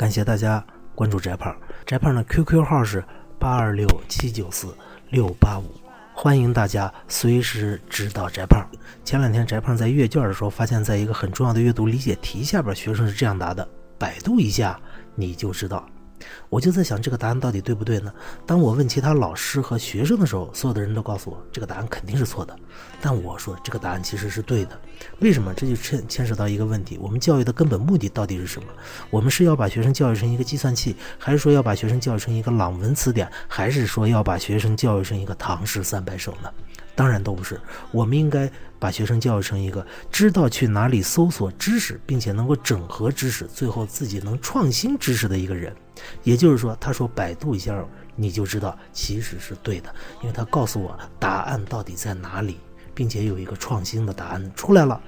感谢大家关注翟胖，翟胖的 QQ 号是八二六七九四六八五，欢迎大家随时指导翟胖。前两天翟胖在阅卷的时候，发现在一个很重要的阅读理解题下边，学生是这样答的：百度一下你就知道。我就在想，这个答案到底对不对呢？当我问其他老师和学生的时候，所有的人都告诉我这个答案肯定是错的。但我说这个答案其实是对的。为什么？这就牵牵扯到一个问题：我们教育的根本目的到底是什么？我们是要把学生教育成一个计算器，还是说要把学生教育成一个朗文词典，还是说要把学生教育成一个唐诗三百首呢？当然都不是。我们应该把学生教育成一个知道去哪里搜索知识，并且能够整合知识，最后自己能创新知识的一个人。也就是说，他说百度一下，你就知道其实是对的，因为他告诉我答案到底在哪里，并且有一个创新的答案出来了。